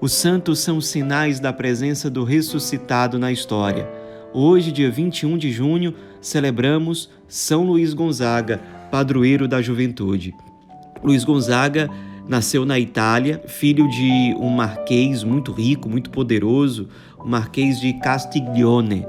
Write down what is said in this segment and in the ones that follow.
Os santos são sinais da presença do ressuscitado na história. Hoje, dia 21 de junho, celebramos São Luís Gonzaga, padroeiro da juventude. Luís Gonzaga nasceu na Itália, filho de um marquês muito rico, muito poderoso, o marquês de Castiglione.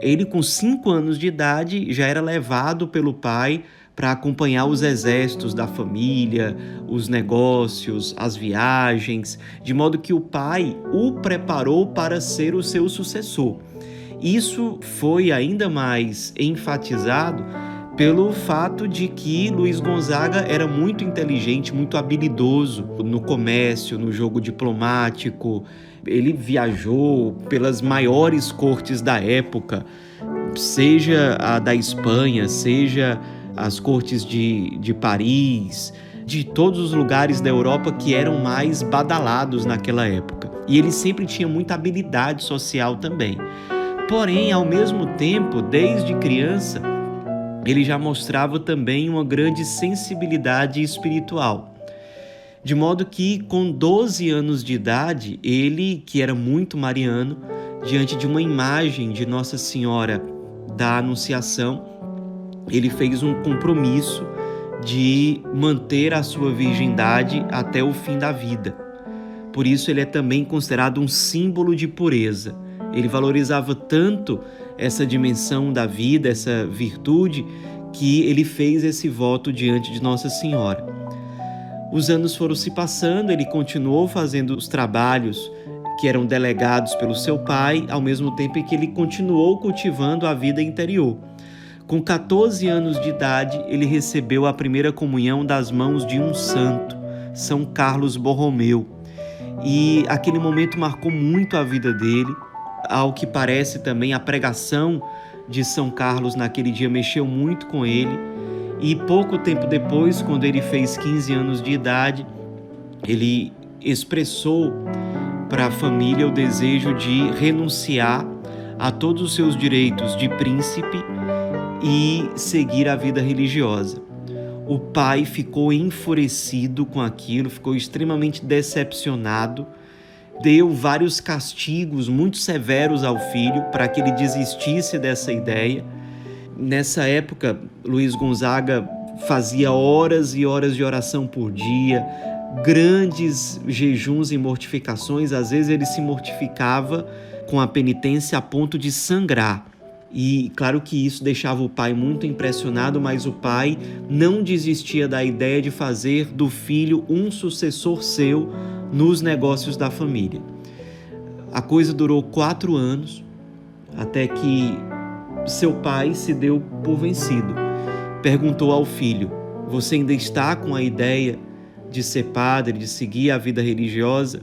Ele, com cinco anos de idade, já era levado pelo pai para acompanhar os exércitos da família, os negócios, as viagens, de modo que o pai o preparou para ser o seu sucessor. Isso foi ainda mais enfatizado pelo fato de que Luiz Gonzaga era muito inteligente, muito habilidoso no comércio, no jogo diplomático. Ele viajou pelas maiores cortes da época, seja a da Espanha, seja as cortes de, de Paris, de todos os lugares da Europa que eram mais badalados naquela época. E ele sempre tinha muita habilidade social também. Porém, ao mesmo tempo, desde criança, ele já mostrava também uma grande sensibilidade espiritual. De modo que, com 12 anos de idade, ele, que era muito mariano, diante de uma imagem de Nossa Senhora da Anunciação, ele fez um compromisso de manter a sua virgindade até o fim da vida. Por isso, ele é também considerado um símbolo de pureza. Ele valorizava tanto essa dimensão da vida, essa virtude, que ele fez esse voto diante de Nossa Senhora. Os anos foram se passando, ele continuou fazendo os trabalhos que eram delegados pelo seu pai, ao mesmo tempo em que ele continuou cultivando a vida interior. Com 14 anos de idade, ele recebeu a primeira comunhão das mãos de um santo, São Carlos Borromeu. E aquele momento marcou muito a vida dele. Ao que parece também, a pregação de São Carlos naquele dia mexeu muito com ele. E pouco tempo depois, quando ele fez 15 anos de idade, ele expressou para a família o desejo de renunciar a todos os seus direitos de príncipe e seguir a vida religiosa. O pai ficou enfurecido com aquilo, ficou extremamente decepcionado, deu vários castigos muito severos ao filho para que ele desistisse dessa ideia. Nessa época, Luiz Gonzaga fazia horas e horas de oração por dia, grandes jejuns e mortificações, às vezes ele se mortificava com a penitência a ponto de sangrar e claro que isso deixava o pai muito impressionado, mas o pai não desistia da ideia de fazer do filho um sucessor seu nos negócios da família. A coisa durou quatro anos, até que seu pai se deu por vencido. Perguntou ao filho: Você ainda está com a ideia de ser padre, de seguir a vida religiosa?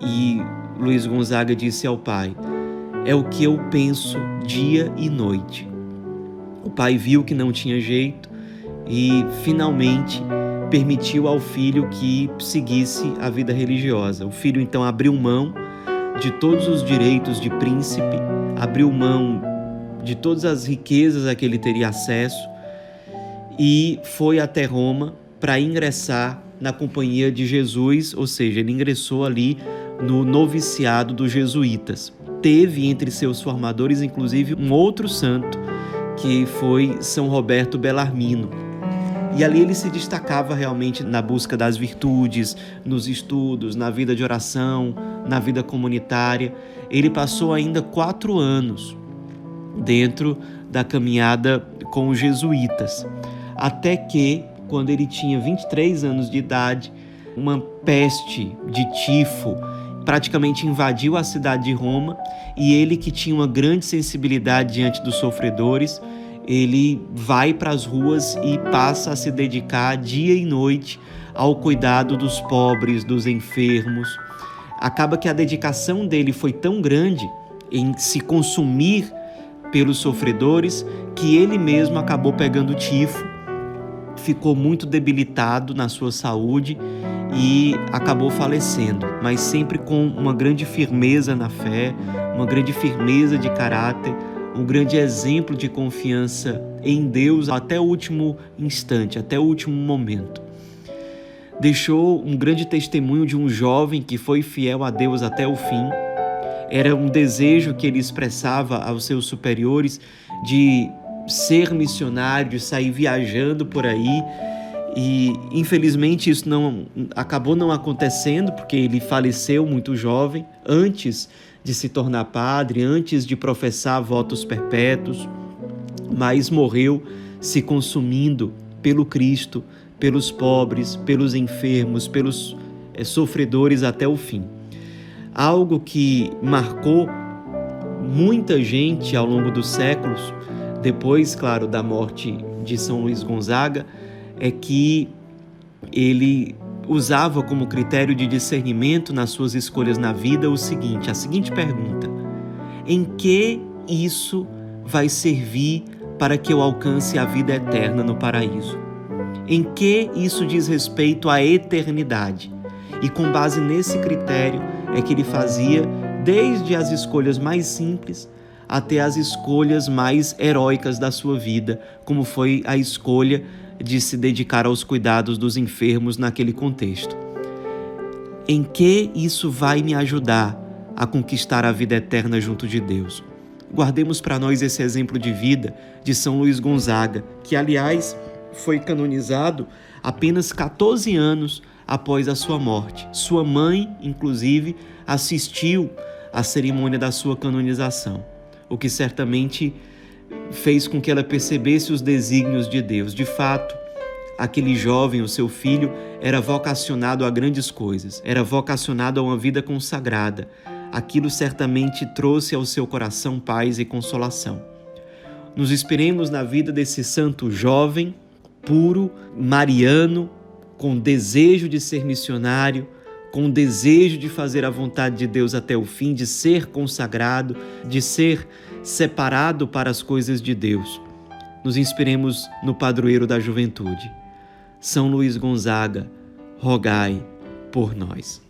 E Luiz Gonzaga disse ao pai: É o que eu penso dia e noite. O pai viu que não tinha jeito e finalmente permitiu ao filho que seguisse a vida religiosa. O filho então abriu mão de todos os direitos de príncipe, abriu mão de todas as riquezas a que ele teria acesso e foi até Roma para ingressar na companhia de Jesus, ou seja, ele ingressou ali no noviciado dos jesuítas teve entre seus formadores, inclusive, um outro santo, que foi São Roberto Bellarmino. E ali ele se destacava realmente na busca das virtudes, nos estudos, na vida de oração, na vida comunitária. Ele passou ainda quatro anos dentro da caminhada com os jesuítas, até que, quando ele tinha 23 anos de idade, uma peste de tifo praticamente invadiu a cidade de Roma e ele, que tinha uma grande sensibilidade diante dos sofredores, ele vai para as ruas e passa a se dedicar dia e noite ao cuidado dos pobres, dos enfermos. Acaba que a dedicação dele foi tão grande em se consumir pelos sofredores que ele mesmo acabou pegando tifo, ficou muito debilitado na sua saúde e acabou falecendo, mas sempre com uma grande firmeza na fé, uma grande firmeza de caráter, um grande exemplo de confiança em Deus até o último instante, até o último momento. deixou um grande testemunho de um jovem que foi fiel a Deus até o fim. Era um desejo que ele expressava aos seus superiores de ser missionário, de sair viajando por aí. E infelizmente isso não acabou não acontecendo porque ele faleceu muito jovem, antes de se tornar padre, antes de professar votos perpétuos, mas morreu se consumindo pelo Cristo, pelos pobres, pelos enfermos, pelos é, sofredores até o fim. Algo que marcou muita gente ao longo dos séculos, depois, claro, da morte de São Luís Gonzaga, é que ele usava como critério de discernimento nas suas escolhas na vida o seguinte, a seguinte pergunta: em que isso vai servir para que eu alcance a vida eterna no paraíso? Em que isso diz respeito à eternidade? E com base nesse critério é que ele fazia desde as escolhas mais simples até as escolhas mais heróicas da sua vida, como foi a escolha de se dedicar aos cuidados dos enfermos naquele contexto. Em que isso vai me ajudar a conquistar a vida eterna junto de Deus? Guardemos para nós esse exemplo de vida de São Luís Gonzaga, que, aliás, foi canonizado apenas 14 anos após a sua morte. Sua mãe, inclusive, assistiu à cerimônia da sua canonização, o que certamente fez com que ela percebesse os desígnios de Deus. De fato, aquele jovem, o seu filho, era vocacionado a grandes coisas, era vocacionado a uma vida consagrada. Aquilo certamente trouxe ao seu coração paz e consolação. Nos inspiremos na vida desse santo jovem, puro, mariano, com desejo de ser missionário, com desejo de fazer a vontade de Deus até o fim, de ser consagrado, de ser separado para as coisas de Deus. Nos inspiremos no padroeiro da juventude. São Luís Gonzaga, rogai por nós.